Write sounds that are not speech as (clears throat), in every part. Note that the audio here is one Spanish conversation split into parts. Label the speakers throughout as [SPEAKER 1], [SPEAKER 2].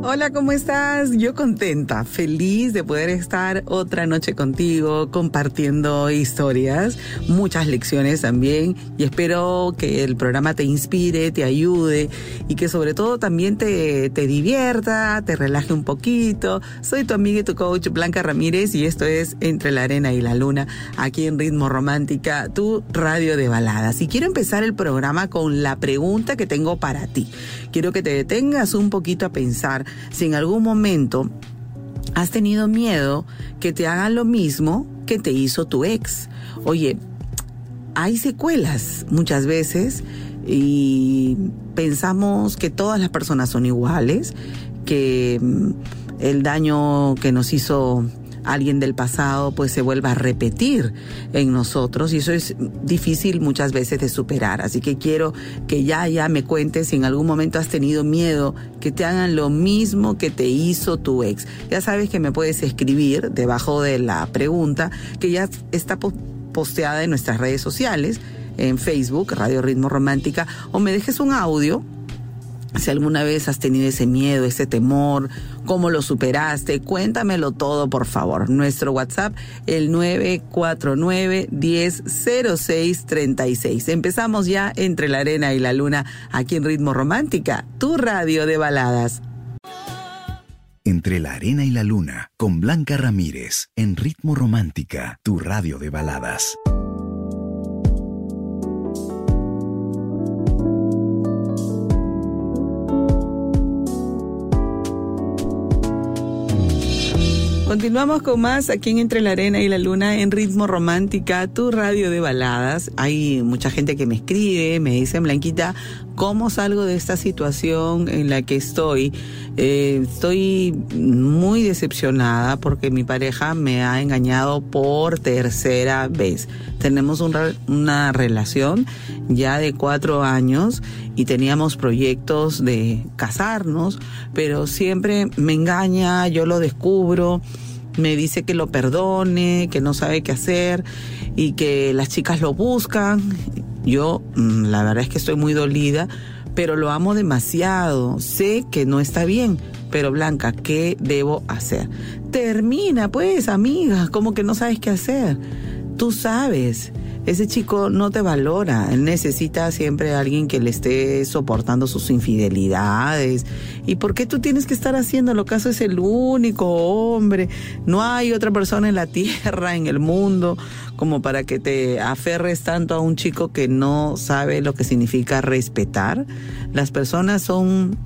[SPEAKER 1] Hola, ¿cómo estás? Yo contenta, feliz de poder estar otra noche contigo compartiendo historias, muchas lecciones también y espero que el programa te inspire, te ayude y que sobre todo también te, te divierta, te relaje un poquito. Soy tu amiga y tu coach Blanca Ramírez y esto es Entre la Arena y la Luna aquí en Ritmo Romántica, tu radio de baladas. Y quiero empezar el programa con la pregunta que tengo para ti. Quiero que te detengas un poquito a pensar si en algún momento has tenido miedo que te hagan lo mismo que te hizo tu ex. Oye, hay secuelas muchas veces y pensamos que todas las personas son iguales, que mm, el daño que nos hizo alguien del pasado pues se vuelva a repetir en nosotros y eso es difícil muchas veces de superar. Así que quiero que ya, ya me cuentes si en algún momento has tenido miedo que te hagan lo mismo que te hizo tu ex. Ya sabes que me puedes escribir debajo de la pregunta que ya está posteada en nuestras redes sociales, en Facebook, Radio Ritmo Romántica, o me dejes un audio si alguna vez has tenido ese miedo, ese temor, cómo lo superaste, cuéntamelo todo, por favor. Nuestro WhatsApp, el 949-100636. Empezamos ya entre la arena y la luna, aquí en Ritmo Romántica, tu radio de baladas.
[SPEAKER 2] Entre la arena y la luna, con Blanca Ramírez, en Ritmo Romántica, tu radio de baladas.
[SPEAKER 1] Continuamos con más aquí en Entre la Arena y la Luna en Ritmo Romántica, tu radio de baladas. Hay mucha gente que me escribe, me dicen, Blanquita, ¿cómo salgo de esta situación en la que estoy? Eh, estoy muy decepcionada porque mi pareja me ha engañado por tercera vez. Tenemos una relación ya de cuatro años y teníamos proyectos de casarnos, pero siempre me engaña, yo lo descubro me dice que lo perdone, que no sabe qué hacer y que las chicas lo buscan. Yo, mm, la verdad es que estoy muy dolida, pero lo amo demasiado. Sé que no está bien, pero Blanca, ¿qué debo hacer? Termina, pues, amiga, como que no sabes qué hacer. Tú sabes ese chico no te valora, él necesita siempre a alguien que le esté soportando sus infidelidades. ¿Y por qué tú tienes que estar haciendo lo caso es el único hombre? No hay otra persona en la tierra, en el mundo, como para que te aferres tanto a un chico que no sabe lo que significa respetar. Las personas son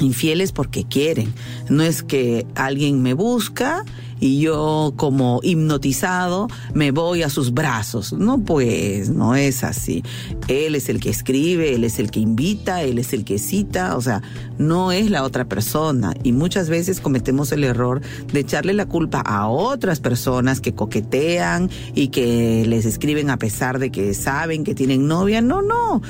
[SPEAKER 1] infieles porque quieren. No es que alguien me busca y yo como hipnotizado me voy a sus brazos. No pues, no es así. Él es el que escribe, él es el que invita, él es el que cita, o sea, no es la otra persona. Y muchas veces cometemos el error de echarle la culpa a otras personas que coquetean y que les escriben a pesar de que saben que tienen novia. No, no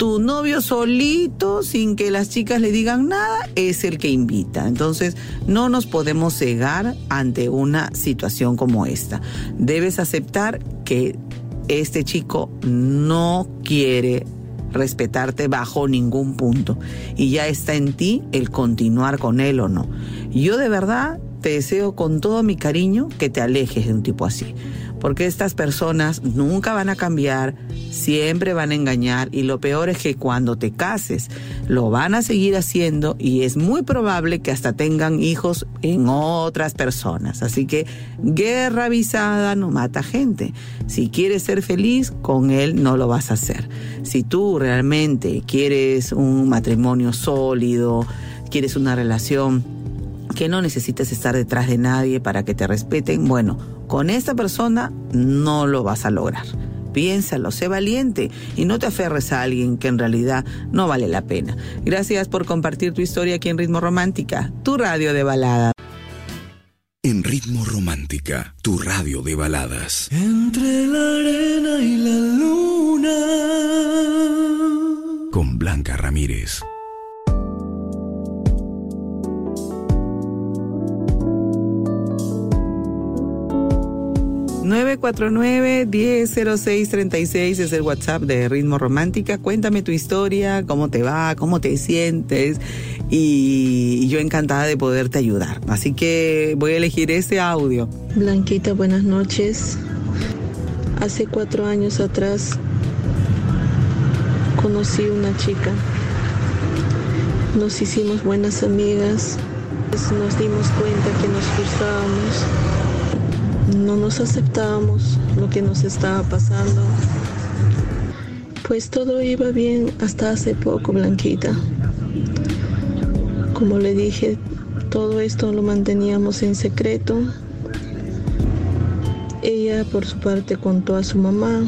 [SPEAKER 1] tu novio solito, sin que las chicas le digan nada, es el que invita. Entonces, no nos podemos cegar ante una situación como esta. Debes aceptar que este chico no quiere respetarte bajo ningún punto y ya está en ti el continuar con él o no. Yo de verdad te deseo con todo mi cariño que te alejes de un tipo así porque estas personas nunca van a cambiar, siempre van a engañar y lo peor es que cuando te cases lo van a seguir haciendo y es muy probable que hasta tengan hijos en otras personas. Así que guerra avisada no mata gente. Si quieres ser feliz, con él no lo vas a hacer. Si tú realmente quieres un matrimonio sólido, quieres una relación que no necesites estar detrás de nadie para que te respeten, bueno, con esta persona no lo vas a lograr. Piénsalo, sé valiente y no te aferres a alguien que en realidad no vale la pena. Gracias por compartir tu historia aquí en Ritmo Romántica, tu radio de baladas
[SPEAKER 2] En Ritmo Romántica, tu radio de baladas.
[SPEAKER 3] Entre la arena y la luna.
[SPEAKER 2] Con Blanca Ramírez.
[SPEAKER 1] 949-100636 es el WhatsApp de Ritmo Romántica. Cuéntame tu historia, cómo te va, cómo te sientes y yo encantada de poderte ayudar. Así que voy a elegir ese audio.
[SPEAKER 4] Blanquita, buenas noches. Hace cuatro años atrás conocí una chica. Nos hicimos buenas amigas. Nos dimos cuenta que nos gustábamos no nos aceptábamos lo que nos estaba pasando. Pues todo iba bien hasta hace poco, Blanquita. Como le dije, todo esto lo manteníamos en secreto. Ella por su parte contó a su mamá.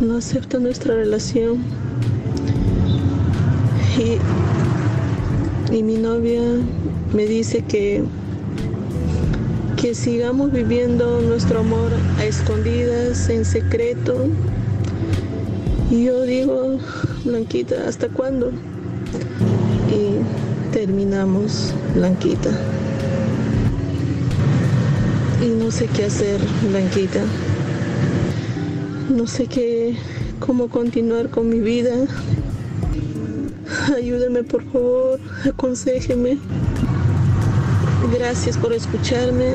[SPEAKER 4] No acepta nuestra relación. Y, y mi novia me dice que que sigamos viviendo nuestro amor a escondidas, en secreto. Y yo digo, Blanquita, ¿hasta cuándo? Y terminamos, Blanquita. Y no sé qué hacer, Blanquita. No sé qué, cómo continuar con mi vida. Ayúdeme, por favor, aconsejeme. Gracias por escucharme.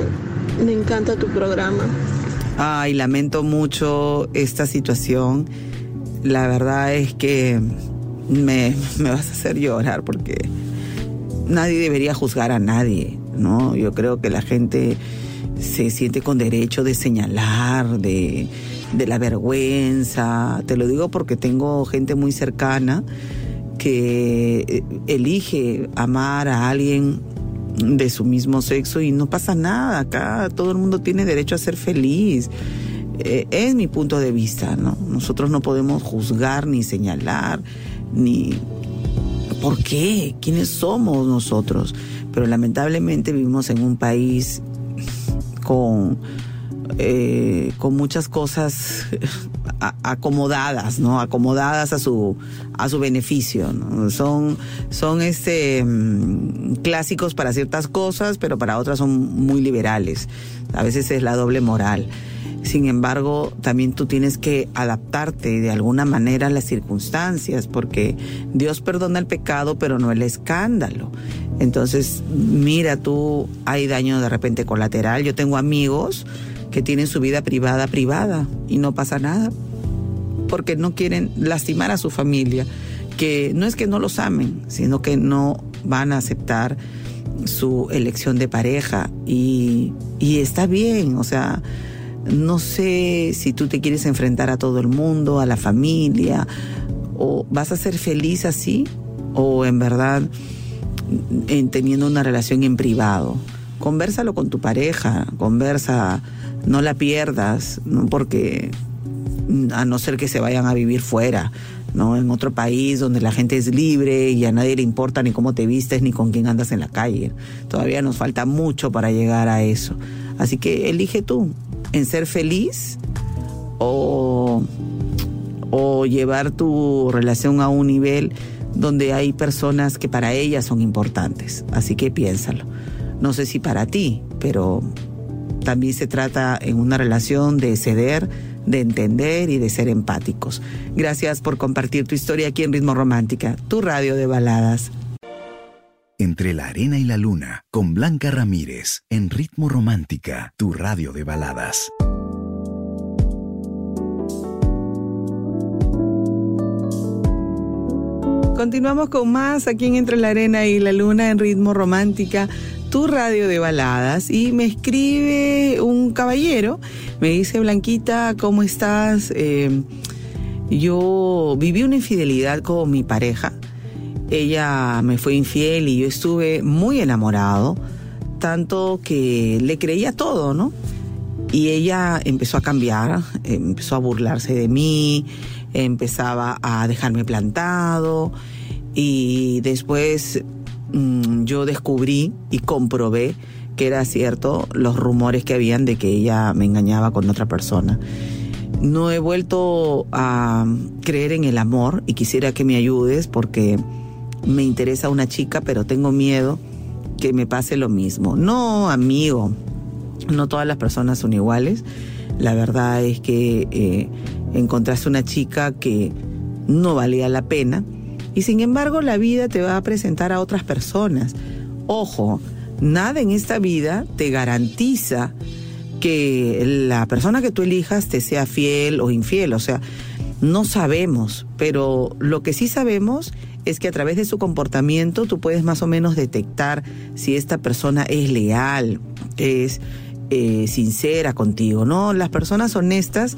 [SPEAKER 4] Me encanta tu programa.
[SPEAKER 1] Ay, lamento mucho esta situación. La verdad es que me, me vas a hacer llorar porque nadie debería juzgar a nadie, ¿no? Yo creo que la gente se siente con derecho de señalar, de, de la vergüenza. Te lo digo porque tengo gente muy cercana que elige amar a alguien de su mismo sexo y no pasa nada. Acá todo el mundo tiene derecho a ser feliz. Eh, es mi punto de vista, ¿no? Nosotros no podemos juzgar ni señalar ni por qué, quiénes somos nosotros. Pero lamentablemente vivimos en un país con eh, con muchas cosas acomodadas, ¿no? Acomodadas a su, a su beneficio, Son, son este, mm, clásicos para ciertas cosas, pero para otras son muy liberales. A veces es la doble moral. Sin embargo, también tú tienes que adaptarte de alguna manera a las circunstancias, porque Dios perdona el pecado, pero no el escándalo. Entonces, mira tú, hay daño de repente colateral. Yo tengo amigos que tienen su vida privada privada y no pasa nada, porque no quieren lastimar a su familia, que no es que no los amen, sino que no van a aceptar su elección de pareja y, y está bien, o sea, no sé si tú te quieres enfrentar a todo el mundo, a la familia, o vas a ser feliz así, o en verdad en teniendo una relación en privado. Conversalo con tu pareja, conversa no la pierdas, porque a no ser que se vayan a vivir fuera, ¿no? En otro país donde la gente es libre y a nadie le importa ni cómo te vistes ni con quién andas en la calle. Todavía nos falta mucho para llegar a eso. Así que elige tú en ser feliz o, o llevar tu relación a un nivel donde hay personas que para ellas son importantes. Así que piénsalo. No sé si para ti, pero también se trata en una relación de ceder, de entender y de ser empáticos. Gracias por compartir tu historia aquí en Ritmo Romántica, tu radio de baladas.
[SPEAKER 2] Entre la arena y la luna, con Blanca Ramírez, en Ritmo Romántica, tu radio de baladas.
[SPEAKER 1] Continuamos con más aquí en Entre la Arena y la Luna en Ritmo Romántica tu radio de baladas y me escribe un caballero, me dice Blanquita, ¿cómo estás? Eh, yo viví una infidelidad con mi pareja, ella me fue infiel y yo estuve muy enamorado, tanto que le creía todo, ¿no? Y ella empezó a cambiar, empezó a burlarse de mí, empezaba a dejarme plantado y después Mm, yo descubrí y comprobé que era cierto los rumores que habían de que ella me engañaba con otra persona. no he vuelto a creer en el amor y quisiera que me ayudes porque me interesa una chica, pero tengo miedo que me pase lo mismo. No, amigo, no todas las personas son iguales. La verdad es que eh, encontraste una chica que no valía la pena y sin embargo la vida te va a presentar a otras personas. Ojo, nada en esta vida te garantiza que la persona que tú elijas te sea fiel o infiel. O sea, no sabemos, pero lo que sí sabemos es que a través de su comportamiento tú puedes más o menos detectar si esta persona es leal, es eh, sincera contigo, ¿no? Las personas honestas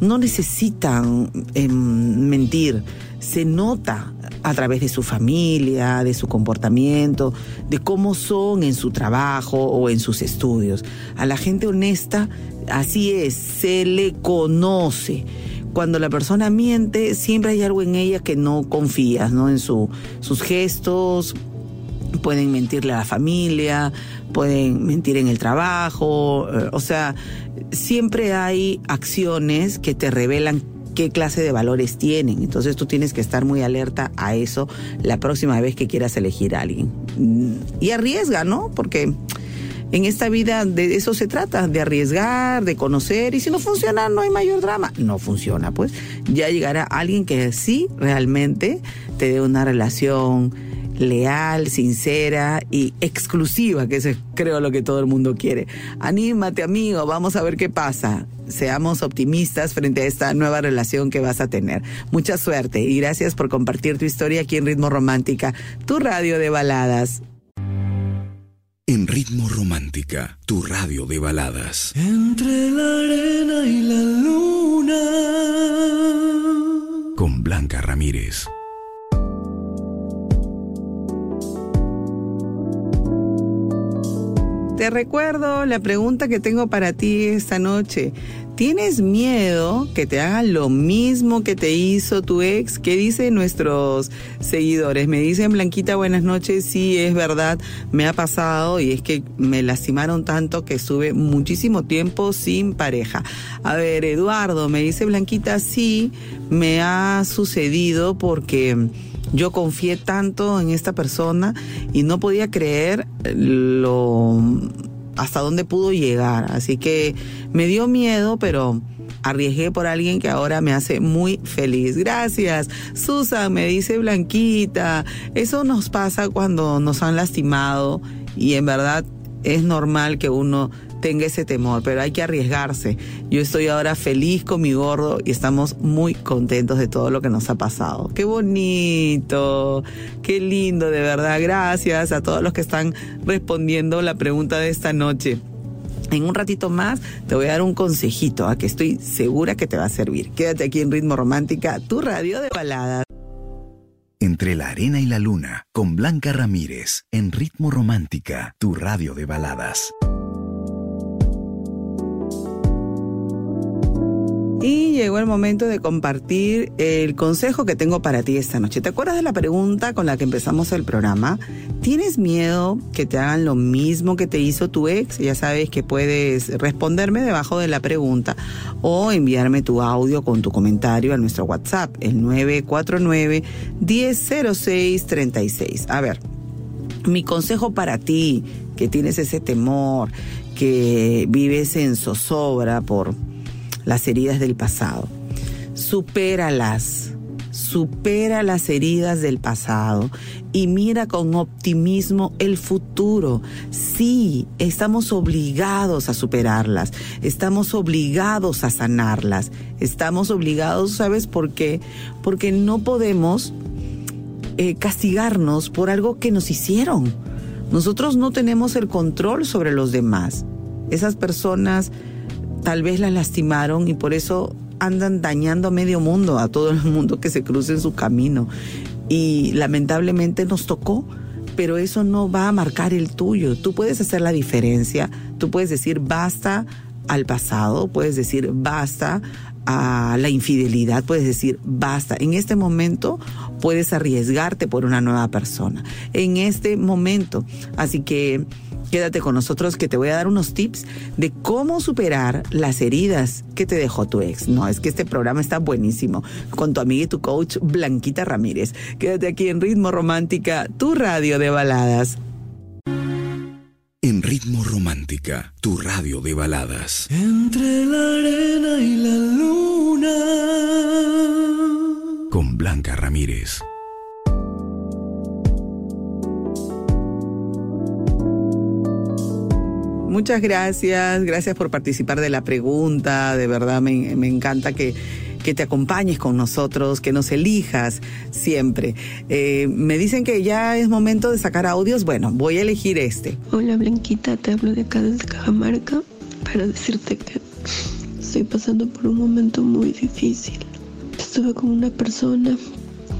[SPEAKER 1] no necesitan em, mentir, se nota a través de su familia, de su comportamiento, de cómo son en su trabajo o en sus estudios. A la gente honesta, así es, se le conoce. Cuando la persona miente, siempre hay algo en ella que no confías, ¿no? En su, sus gestos, pueden mentirle a la familia, pueden mentir en el trabajo, eh, o sea, siempre hay acciones que te revelan qué clase de valores tienen. Entonces tú tienes que estar muy alerta a eso la próxima vez que quieras elegir a alguien. Y arriesga, ¿no? Porque en esta vida de eso se trata, de arriesgar, de conocer, y si no funciona, no hay mayor drama. No funciona, pues ya llegará alguien que sí realmente te dé una relación leal, sincera y exclusiva, que eso es creo lo que todo el mundo quiere. Anímate amigo, vamos a ver qué pasa. Seamos optimistas frente a esta nueva relación que vas a tener. Mucha suerte y gracias por compartir tu historia aquí en Ritmo Romántica, tu radio de baladas.
[SPEAKER 2] En Ritmo Romántica, tu radio de baladas.
[SPEAKER 3] Entre la arena y la luna.
[SPEAKER 2] Con Blanca Ramírez.
[SPEAKER 1] Te recuerdo la pregunta que tengo para ti esta noche. ¿Tienes miedo que te hagan lo mismo que te hizo tu ex? ¿Qué dicen nuestros seguidores? Me dicen, Blanquita, buenas noches. Sí, es verdad, me ha pasado y es que me lastimaron tanto que estuve muchísimo tiempo sin pareja. A ver, Eduardo, me dice Blanquita, sí, me ha sucedido porque yo confié tanto en esta persona y no podía creer lo hasta dónde pudo llegar. Así que me dio miedo, pero arriesgué por alguien que ahora me hace muy feliz. Gracias. Susan me dice Blanquita, eso nos pasa cuando nos han lastimado y en verdad es normal que uno tenga ese temor, pero hay que arriesgarse. Yo estoy ahora feliz con mi gordo y estamos muy contentos de todo lo que nos ha pasado. Qué bonito, qué lindo, de verdad. Gracias a todos los que están respondiendo la pregunta de esta noche. En un ratito más te voy a dar un consejito a que estoy segura que te va a servir. Quédate aquí en Ritmo Romántica, tu radio de baladas.
[SPEAKER 2] Entre la arena y la luna, con Blanca Ramírez, en Ritmo Romántica, tu radio de baladas.
[SPEAKER 1] Y llegó el momento de compartir el consejo que tengo para ti esta noche. ¿Te acuerdas de la pregunta con la que empezamos el programa? ¿Tienes miedo que te hagan lo mismo que te hizo tu ex? Ya sabes que puedes responderme debajo de la pregunta o enviarme tu audio con tu comentario a nuestro WhatsApp, el 949-100636. A ver, mi consejo para ti, que tienes ese temor, que vives en zozobra por las heridas del pasado. Supéralas, supera las heridas del pasado y mira con optimismo el futuro. Sí, estamos obligados a superarlas, estamos obligados a sanarlas, estamos obligados, ¿sabes por qué? Porque no podemos eh, castigarnos por algo que nos hicieron. Nosotros no tenemos el control sobre los demás. Esas personas tal vez las lastimaron y por eso andan dañando a medio mundo, a todo el mundo que se cruce en su camino. Y lamentablemente nos tocó, pero eso no va a marcar el tuyo. Tú puedes hacer la diferencia, tú puedes decir basta al pasado, puedes decir basta a la infidelidad, puedes decir basta. En este momento puedes arriesgarte por una nueva persona. En este momento. Así que Quédate con nosotros que te voy a dar unos tips de cómo superar las heridas que te dejó tu ex. No, es que este programa está buenísimo con tu amiga y tu coach Blanquita Ramírez. Quédate aquí en Ritmo Romántica, tu radio de baladas.
[SPEAKER 2] En Ritmo Romántica, tu radio de baladas.
[SPEAKER 3] Entre la arena y la luna.
[SPEAKER 2] Con Blanca Ramírez.
[SPEAKER 1] Muchas gracias, gracias por participar de la pregunta, de verdad me, encanta que, te acompañes con nosotros, que nos elijas siempre. Eh, me dicen que ya es momento de sacar audios, bueno, voy a elegir este.
[SPEAKER 5] Hola Blanquita, te hablo de acá desde Cajamarca para decirte que estoy pasando por un momento muy difícil. Estuve con una persona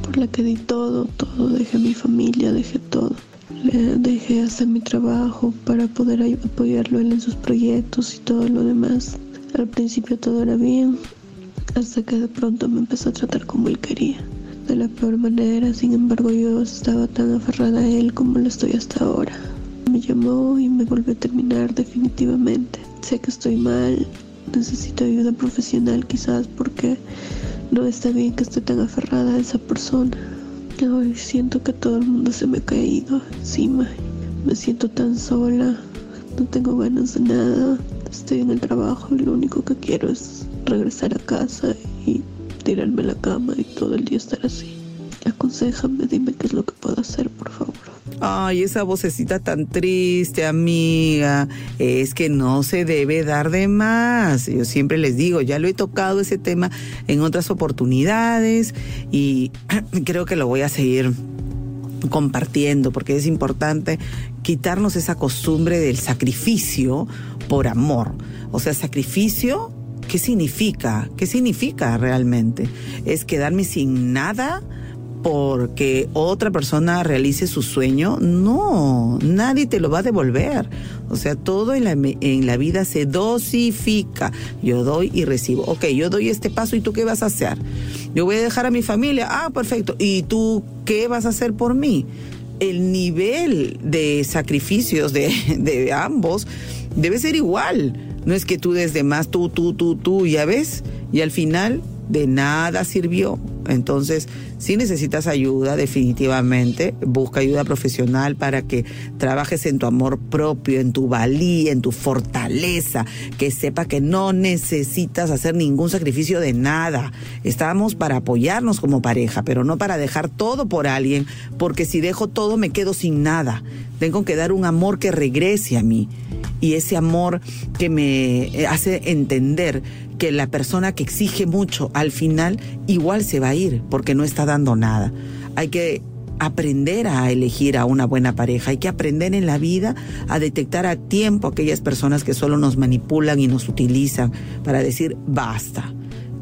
[SPEAKER 5] por la que di todo, todo, dejé mi familia, dejé todo le dejé hacer mi trabajo para poder apoyarlo en sus proyectos y todo lo demás. Al principio todo era bien, hasta que de pronto me empezó a tratar como él quería, de la peor manera. Sin embargo, yo estaba tan aferrada a él como lo estoy hasta ahora. Me llamó y me volvió a terminar definitivamente. Sé que estoy mal, necesito ayuda profesional quizás porque no está bien que esté tan aferrada a esa persona. Hoy siento que todo el mundo se me ha caído encima. Me siento tan sola. No tengo ganas de nada. Estoy en el trabajo y lo único que quiero es regresar a casa y tirarme a la cama y todo el día estar así. Aconsejame, dime qué es lo que puedo hacer, por favor.
[SPEAKER 1] Ay, esa vocecita tan triste, amiga. Es que no se debe dar de más. Yo siempre les digo, ya lo he tocado ese tema en otras oportunidades y (clears throat) creo que lo voy a seguir compartiendo porque es importante quitarnos esa costumbre del sacrificio por amor. O sea, sacrificio, ¿qué significa? ¿Qué significa realmente? ¿Es quedarme sin nada? Porque otra persona realice su sueño, no, nadie te lo va a devolver. O sea, todo en la, en la vida se dosifica. Yo doy y recibo. Ok, yo doy este paso y tú qué vas a hacer. Yo voy a dejar a mi familia. Ah, perfecto. ¿Y tú qué vas a hacer por mí? El nivel de sacrificios de, (laughs) de ambos debe ser igual. No es que tú desde más, tú, tú, tú, tú, ya ves. Y al final de nada sirvió. Entonces, si necesitas ayuda, definitivamente, busca ayuda profesional para que trabajes en tu amor propio, en tu valía, en tu fortaleza, que sepa que no necesitas hacer ningún sacrificio de nada. Estamos para apoyarnos como pareja, pero no para dejar todo por alguien, porque si dejo todo me quedo sin nada. Tengo que dar un amor que regrese a mí y ese amor que me hace entender que la persona que exige mucho al final igual se va a ir porque no está dando nada. Hay que aprender a elegir a una buena pareja, hay que aprender en la vida a detectar a tiempo aquellas personas que solo nos manipulan y nos utilizan para decir basta.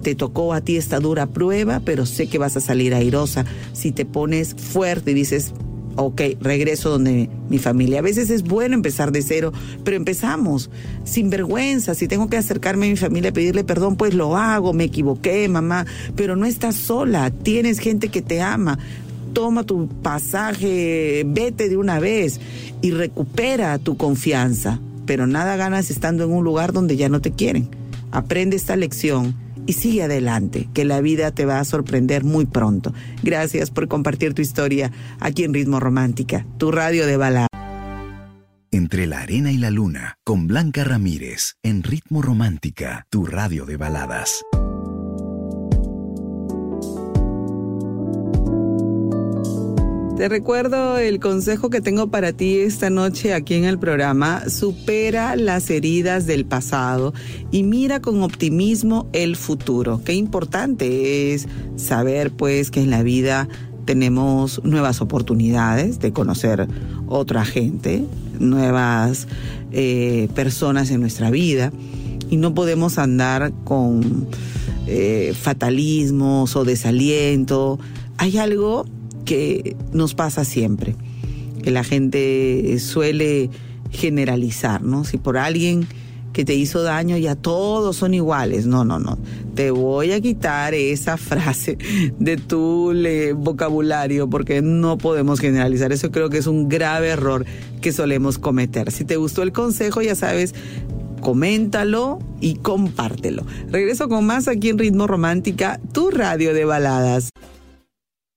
[SPEAKER 1] Te tocó a ti esta dura prueba, pero sé que vas a salir airosa si te pones fuerte y dices, ok, regreso donde mi familia. A veces es bueno empezar de cero, pero empezamos sin vergüenza. Si tengo que acercarme a mi familia a pedirle perdón, pues lo hago, me equivoqué, mamá, pero no estás sola, tienes gente que te ama. Toma tu pasaje, vete de una vez y recupera tu confianza. Pero nada ganas estando en un lugar donde ya no te quieren. Aprende esta lección y sigue adelante, que la vida te va a sorprender muy pronto. Gracias por compartir tu historia aquí en Ritmo Romántica, tu radio de balada.
[SPEAKER 2] Entre la arena y la luna, con Blanca Ramírez, en Ritmo Romántica, tu radio de baladas.
[SPEAKER 1] Te recuerdo el consejo que tengo para ti esta noche aquí en el programa. Supera las heridas del pasado y mira con optimismo el futuro. Qué importante es saber pues que en la vida tenemos nuevas oportunidades de conocer otra gente, nuevas eh, personas en nuestra vida y no podemos andar con eh, fatalismos o desaliento. Hay algo nos pasa siempre, que la gente suele generalizar, ¿no? Si por alguien que te hizo daño, ya todos son iguales. No, no, no. Te voy a quitar esa frase de tu vocabulario porque no podemos generalizar. Eso creo que es un grave error que solemos cometer. Si te gustó el consejo, ya sabes, coméntalo y compártelo. Regreso con más aquí en Ritmo Romántica, tu radio de baladas.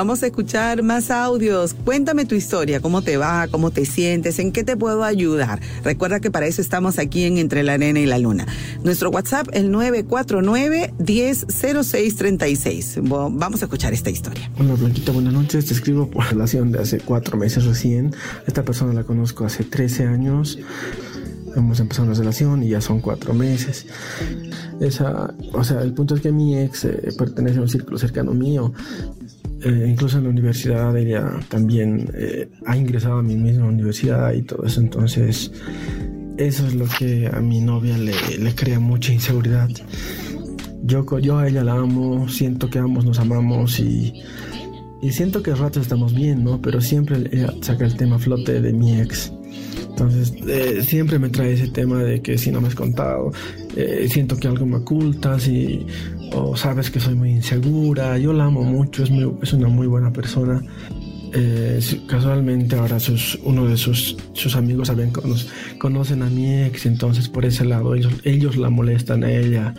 [SPEAKER 1] Vamos a escuchar más audios. Cuéntame tu historia, cómo te va, cómo te sientes, en qué te puedo ayudar. Recuerda que para eso estamos aquí en Entre la Arena y la Luna. Nuestro WhatsApp, el 949-100636. Vamos a escuchar esta historia.
[SPEAKER 6] Hola Blanquita, buenas noches. Te escribo por relación de hace cuatro meses recién. Esta persona la conozco hace 13 años hemos empezado una relación y ya son cuatro meses. Esa, o sea, el punto es que mi ex eh, pertenece a un círculo cercano mío eh, incluso en la universidad ella también eh, ha ingresado a mi misma universidad y todo eso, entonces eso es lo que a mi novia le, crea mucha inseguridad. Yo, yo a ella la amo, siento que ambos nos amamos y, y siento que a ratos estamos bien, ¿no? Pero siempre saca el tema flote de mi ex. Entonces, eh, siempre me trae ese tema de que si no me has contado, siento que algo me ocultas y o sabes que soy muy insegura. Yo la amo mucho, es, es una muy buena persona. Eh, casualmente ahora sus, uno de sus, sus amigos saben, conocen a mi ex, entonces por ese lado ellos, ellos la molestan a ella.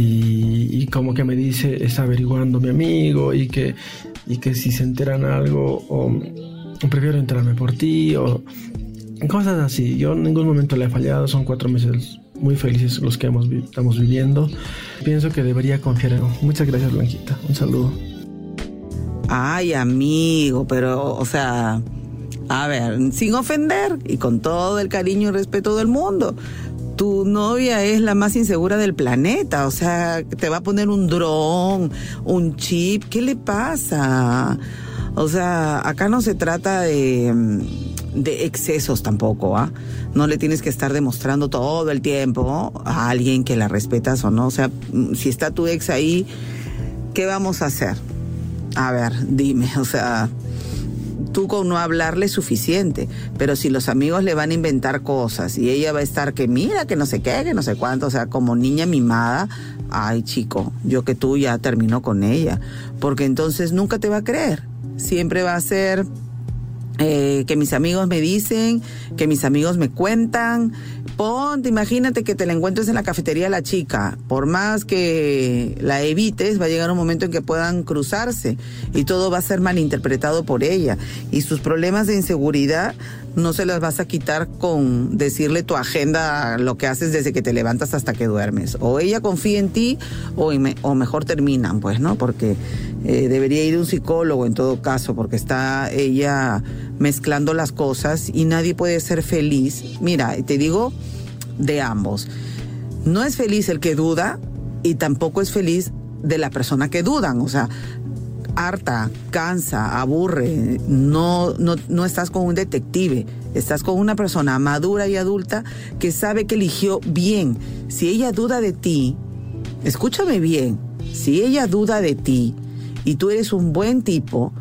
[SPEAKER 6] Y, como que me dice, está averiguando mi amigo y que, y que si se enteran algo, o, prefiero enterarme por ti, o cosas así. Yo en ningún momento le he fallado, son cuatro meses muy felices los que hemos, estamos viviendo. Pienso que debería confiar en Muchas gracias, Blanquita. Un saludo.
[SPEAKER 1] Ay, amigo, pero, o sea, a ver, sin ofender y con todo el cariño y respeto del mundo. Tu novia es la más insegura del planeta, o sea, te va a poner un dron, un chip, ¿qué le pasa? O sea, acá no se trata de de excesos tampoco, ¿ah? No le tienes que estar demostrando todo el tiempo a alguien que la respetas o no. O sea, mm, si está tu ex ahí, ¿qué vamos a hacer? A ver, dime, (laughs) o sea, tú con no hablarle suficiente, pero si los amigos le van a inventar cosas y ella va a estar que mira, que no sé qué, que no sé cuánto, o sea, como niña mimada, ay chico, yo que tú ya terminó con ella, porque entonces nunca te va a creer, siempre va a ser eh, que mis amigos me dicen, que mis amigos me cuentan. Ponte, imagínate que te la encuentres en la cafetería la chica. Por más que la evites, va a llegar un momento en que puedan cruzarse y todo va a ser malinterpretado por ella. Y sus problemas de inseguridad no se las vas a quitar con decirle tu agenda, lo que haces desde que te levantas hasta que duermes. O ella confía en ti o, o mejor terminan, pues, ¿no? Porque eh, debería ir un psicólogo en todo caso, porque está ella mezclando las cosas y nadie puede ser feliz. Mira, te digo de ambos. No es feliz el que duda y tampoco es feliz de la persona que dudan. O sea, harta, cansa, aburre, no, no, no estás con un detective, estás con una persona madura y adulta que sabe que eligió bien. Si ella duda de ti, escúchame bien, si ella duda de ti y tú eres un buen tipo,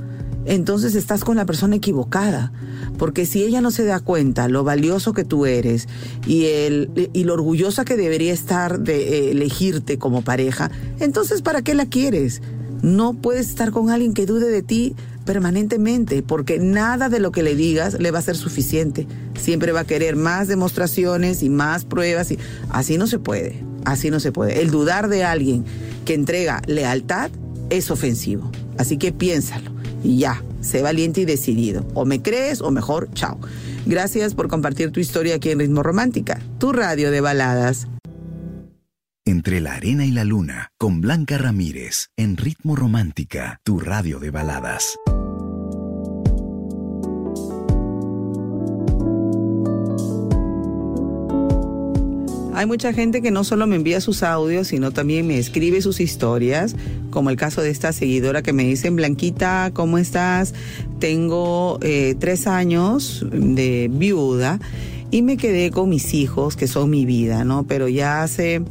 [SPEAKER 1] entonces estás con la persona equivocada. Porque si ella no se da cuenta lo valioso que tú eres y, el, y lo orgullosa que debería estar de elegirte como pareja, entonces ¿para qué la quieres? No puedes estar con alguien que dude de ti permanentemente, porque nada de lo que le digas le va a ser suficiente. Siempre va a querer más demostraciones y más pruebas y así no se puede. Así no se puede. El dudar de alguien que entrega lealtad es ofensivo. Así que piénsalo y ya, sé valiente y decidido. O me crees o mejor, chao. Gracias por compartir tu historia aquí en Ritmo Romántica, tu radio de baladas.
[SPEAKER 2] Entre la arena y la luna, con Blanca Ramírez, en Ritmo Romántica, tu radio de baladas.
[SPEAKER 1] Hay mucha gente que no solo me envía sus audios, sino también me escribe sus historias, como el caso de esta seguidora que me dice, Blanquita, ¿cómo estás? Tengo eh, tres años de viuda y me quedé con mis hijos, que son mi vida, ¿no? Pero ya hace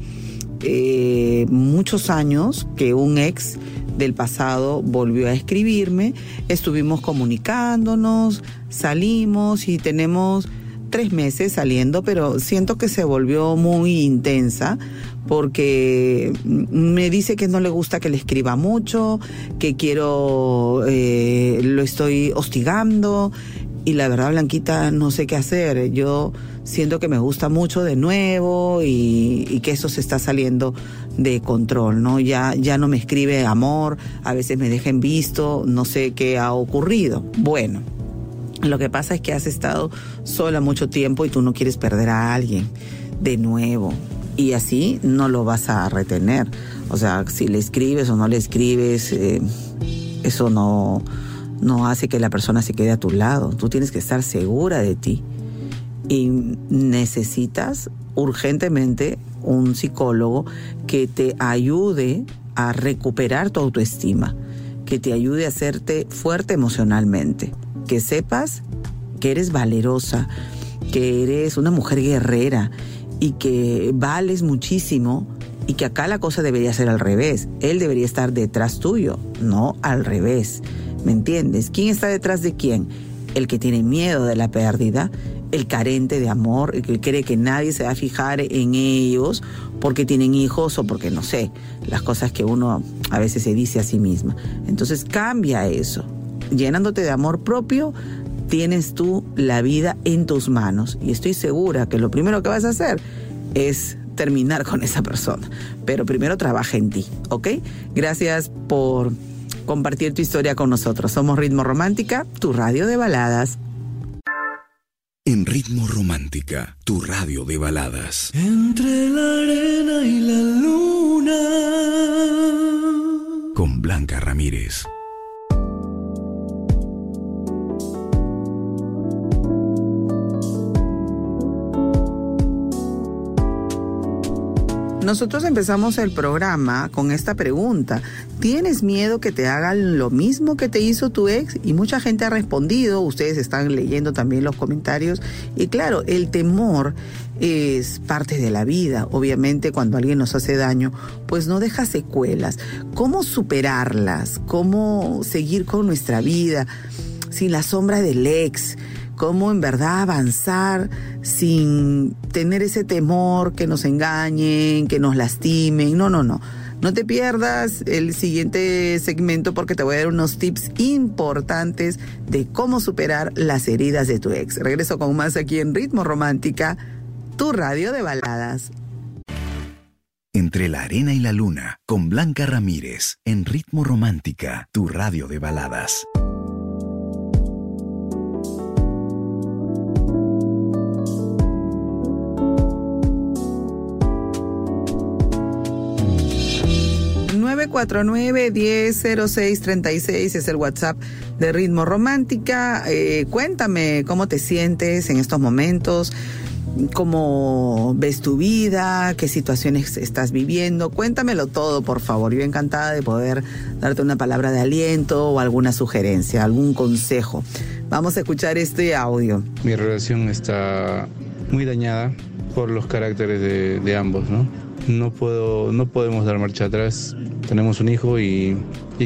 [SPEAKER 1] eh, muchos años que un ex del pasado volvió a escribirme, estuvimos comunicándonos, salimos y tenemos tres meses saliendo, pero siento que se volvió muy intensa porque me dice que no le gusta que le escriba mucho, que quiero, eh, lo estoy hostigando y la verdad Blanquita no sé qué hacer. Yo siento que me gusta mucho de nuevo y, que eso se está saliendo de control, ¿no? Ya, ya no me escribe amor, a veces me deja en visto, no sé qué ha ocurrido. Bueno. Lo que pasa es que has estado sola mucho tiempo y tú no quieres perder a alguien de nuevo y así no lo vas a retener. O sea, si le escribes o no le escribes, eh, eso no, no hace que la persona se quede a tu lado. Tú tienes que estar segura de ti y necesitas urgentemente un psicólogo que te ayude a recuperar tu autoestima, que te ayude a hacerte fuerte emocionalmente, que sepas que eres valerosa, que eres una mujer guerrera y que vales muchísimo y que acá la cosa debería ser al revés. Él debería estar detrás tuyo, no al revés. ¿Me entiendes? ¿Quién está detrás de quién? El que tiene miedo de la pérdida, el carente de amor, el que cree que nadie se va a fijar en ellos porque tienen hijos o porque no sé, las cosas que uno a veces se dice a sí misma. Entonces cambia eso. Llenándote de amor propio, tienes tú la vida en tus manos y estoy segura que lo primero que vas a hacer es terminar con esa persona. Pero primero trabaja en ti, ¿ok? Gracias por compartir tu historia con nosotros. Somos Ritmo Romántica, tu radio de baladas.
[SPEAKER 2] En Ritmo Romántica, tu radio de baladas.
[SPEAKER 3] Entre la arena y la luna.
[SPEAKER 2] Con Blanca Ramírez.
[SPEAKER 1] Nosotros empezamos el programa con esta pregunta. ¿Tienes miedo que te hagan lo mismo que te hizo tu ex? Y mucha gente ha respondido, ustedes están leyendo también los comentarios. Y claro, el temor es parte de la vida. Obviamente cuando alguien nos hace daño, pues no deja secuelas. ¿Cómo superarlas? ¿Cómo seguir con nuestra vida sin la sombra del ex? Cómo en verdad avanzar sin tener ese temor que nos engañen, que nos lastimen. No, no, no. No te pierdas el siguiente segmento porque te voy a dar unos tips importantes de cómo superar las heridas de tu ex. Regreso con más aquí en Ritmo Romántica, tu radio de baladas.
[SPEAKER 2] Entre la arena y la luna, con Blanca Ramírez, en Ritmo Romántica, tu radio de baladas.
[SPEAKER 1] 949-100636 es el WhatsApp de Ritmo Romántica. Eh, cuéntame cómo te sientes en estos momentos, cómo ves tu vida, qué situaciones estás viviendo. Cuéntamelo todo, por favor. Yo encantada de poder darte una palabra de aliento o alguna sugerencia, algún consejo. Vamos a escuchar este audio.
[SPEAKER 7] Mi relación está muy dañada por los caracteres de, de ambos, ¿no? No, puedo, no podemos dar marcha atrás tenemos un hijo y,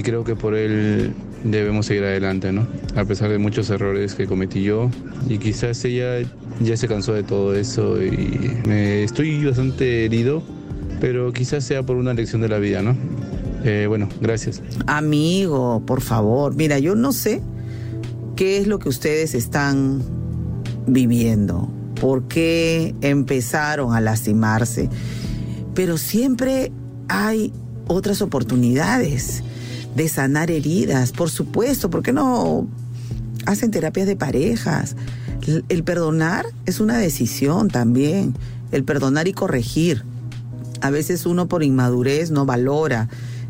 [SPEAKER 7] creo que por él debemos seguir adelante, ¿no? A pesar de muchos errores que cometí yo y quizás ella ya se cansó de todo eso y me estoy bastante herido, pero quizás sea por una lección de la vida, ¿no? Eh, bueno, gracias.
[SPEAKER 1] Amigo, por favor, mira, yo no sé qué es lo que ustedes están viviendo, por qué empezaron a lastimarse, pero siempre hay otras oportunidades de sanar heridas, por supuesto, ¿por qué no hacen terapias de parejas? El perdonar es una decisión también, el perdonar y corregir. A veces uno por inmadurez no valora,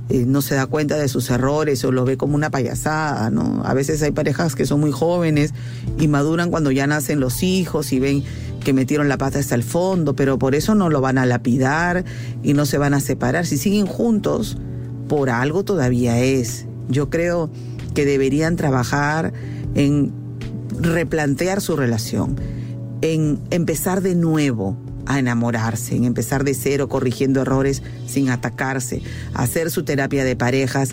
[SPEAKER 1] eh, no se da cuenta de sus errores o lo ve como una payasada, ¿no? A veces hay parejas que son muy jóvenes y maduran cuando ya nacen los hijos y ven que metieron la pata hasta el fondo, pero por eso no lo van a lapidar y no se van a separar. Si siguen juntos, por algo todavía es. Yo creo que deberían trabajar en replantear su relación, en empezar de nuevo a enamorarse, en empezar de cero, corrigiendo errores sin atacarse, hacer su terapia de parejas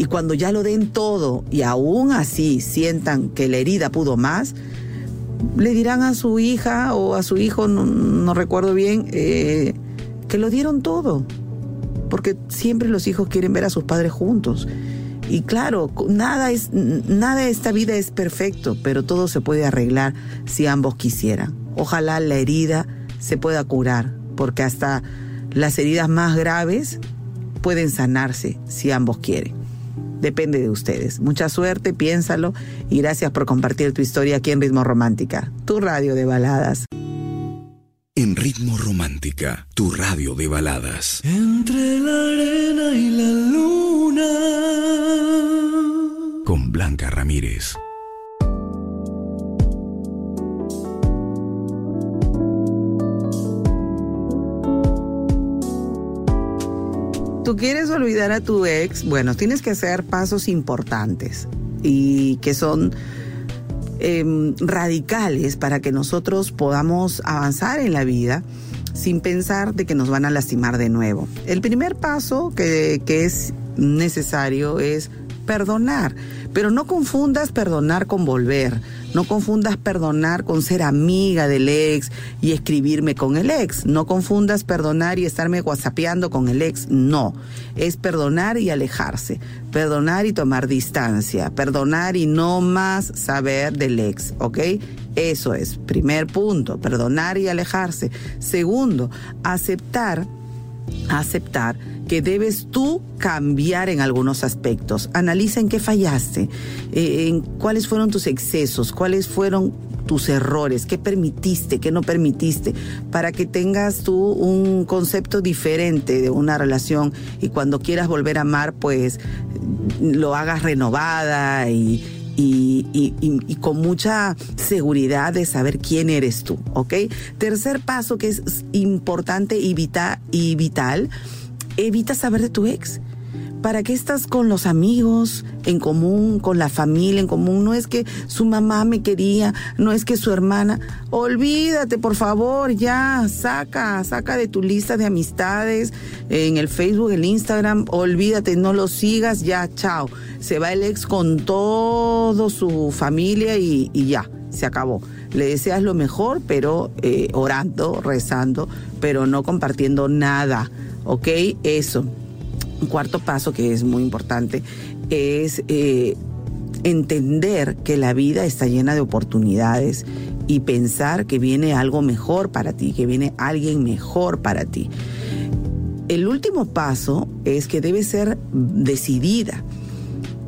[SPEAKER 1] y cuando ya lo den todo y aún así sientan que la herida pudo más, le dirán a su hija o a su hijo, no, recuerdo bien, eh, que lo dieron todo. Porque siempre los hijos quieren ver a sus padres juntos. Y claro, nada es nada de esta vida es perfecto, pero todo se puede arreglar si ambos quisieran. Ojalá la herida se pueda curar, porque hasta las heridas más graves pueden sanarse si ambos quieren. Depende de ustedes. Mucha suerte, piénsalo y gracias por compartir tu historia aquí en Ritmo Romántica, tu radio de baladas.
[SPEAKER 2] En Ritmo Romántica, tu radio de baladas.
[SPEAKER 3] Entre la arena y la luna.
[SPEAKER 2] Con Blanca Ramírez.
[SPEAKER 1] Quieres olvidar a tu ex, bueno, tienes que hacer pasos importantes y que son em, radicales para que nosotros podamos avanzar en la vida sin pensar de que nos van a lastimar de nuevo. El primer paso que es necesario es perdonar. Pero no confundas perdonar con volver. No confundas perdonar con ser amiga del ex y escribirme con el ex. No confundas perdonar y estarme whatsappeando con el ex. No. Es perdonar y alejarse. Perdonar y tomar distancia. Perdonar y no más saber del ex. ¿Ok? Eso es. Primer punto. Perdonar y alejarse. Segundo, aceptar. Aceptar que debes tú cambiar en algunos aspectos. Analiza en qué fallaste, eh, en cuáles fueron tus excesos, cuáles fueron tus errores, qué permitiste, qué no permitiste, para que tengas tú un concepto diferente de una relación y cuando quieras volver a amar, pues lo hagas renovada y, y, con mucha seguridad de saber quién eres tú, ¿ok? Tercer paso que es importante y, y vital evita saber de tu ex. ¿Para qué estás con los amigos en común, con la familia en común? No es que su mamá me quería, no es que su hermana. Olvídate, por favor, ya, saca, saca de tu lista de amistades en el Facebook, el Instagram, olvídate, no lo sigas, ya, chao. Se va el ex con todo su familia y, ya, se acabó. Le deseas lo mejor, pero eh, orando, rezando, pero no compartiendo nada ¿ok? Eso. Un cuarto paso que es muy importante es eh, entender que la vida está llena de oportunidades y pensar que viene algo mejor para ti, que viene alguien mejor para ti. El último paso es que debes ser decidida,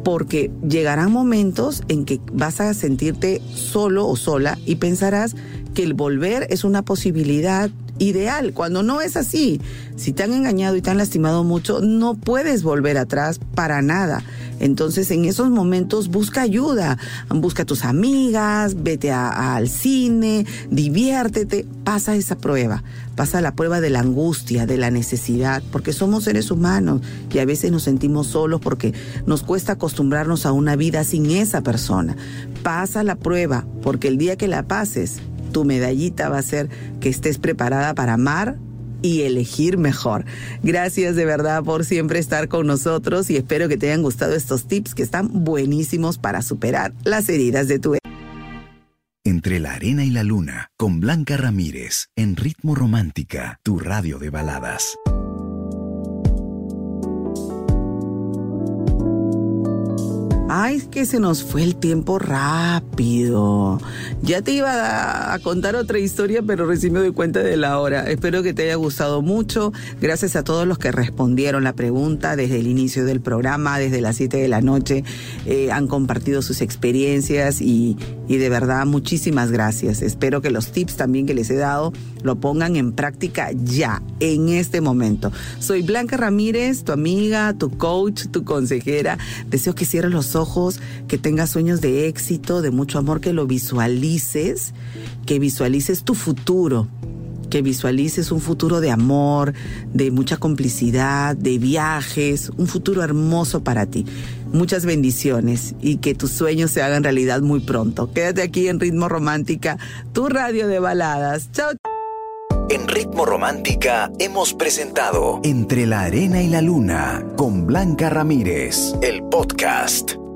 [SPEAKER 1] porque llegarán momentos en que vas a sentirte solo o sola y pensarás que el volver es una posibilidad ideal, cuando no es así. Si te han engañado y te han lastimado mucho, no puedes volver atrás para nada. Entonces en esos momentos busca ayuda, busca a tus amigas, vete al cine, diviértete, pasa esa prueba, pasa la prueba de la angustia, de la necesidad, porque somos seres humanos y a veces nos sentimos solos porque nos cuesta acostumbrarnos a una vida sin esa persona. Pasa la prueba, porque el día que la pases, tu medallita va a ser que estés preparada para amar y elegir mejor. Gracias de verdad por siempre estar con nosotros y espero que te hayan gustado estos tips que están buenísimos para superar las heridas de tu
[SPEAKER 2] Entre la arena y la luna, con Blanca Ramírez, en Ritmo Romántica, tu radio de baladas.
[SPEAKER 1] Ay, que se nos fue el tiempo rápido. Ya te iba a, contar otra historia, pero recién me doy cuenta de la hora. Espero que te haya gustado mucho. Gracias a todos los que respondieron la pregunta desde el inicio del programa, desde las 7 de la noche. Eh, han compartido sus experiencias y, y de verdad muchísimas gracias. Espero que los tips también que les he dado lo pongan en práctica ya, en este momento. Soy Blanca Ramírez, tu amiga, tu coach, tu consejera. Deseo que cierres los ojos ojos, que tengas sueños de éxito, de mucho amor, que lo visualices, que visualices tu futuro que visualices un futuro de amor, de mucha complicidad, de viajes, un futuro hermoso para ti. Muchas bendiciones y que tus sueños se hagan realidad muy pronto. Quédate aquí en Ritmo Romántica, tu radio de baladas. Chao.
[SPEAKER 2] En Ritmo Romántica hemos presentado Entre la Arena y la Luna con Blanca Ramírez, el podcast.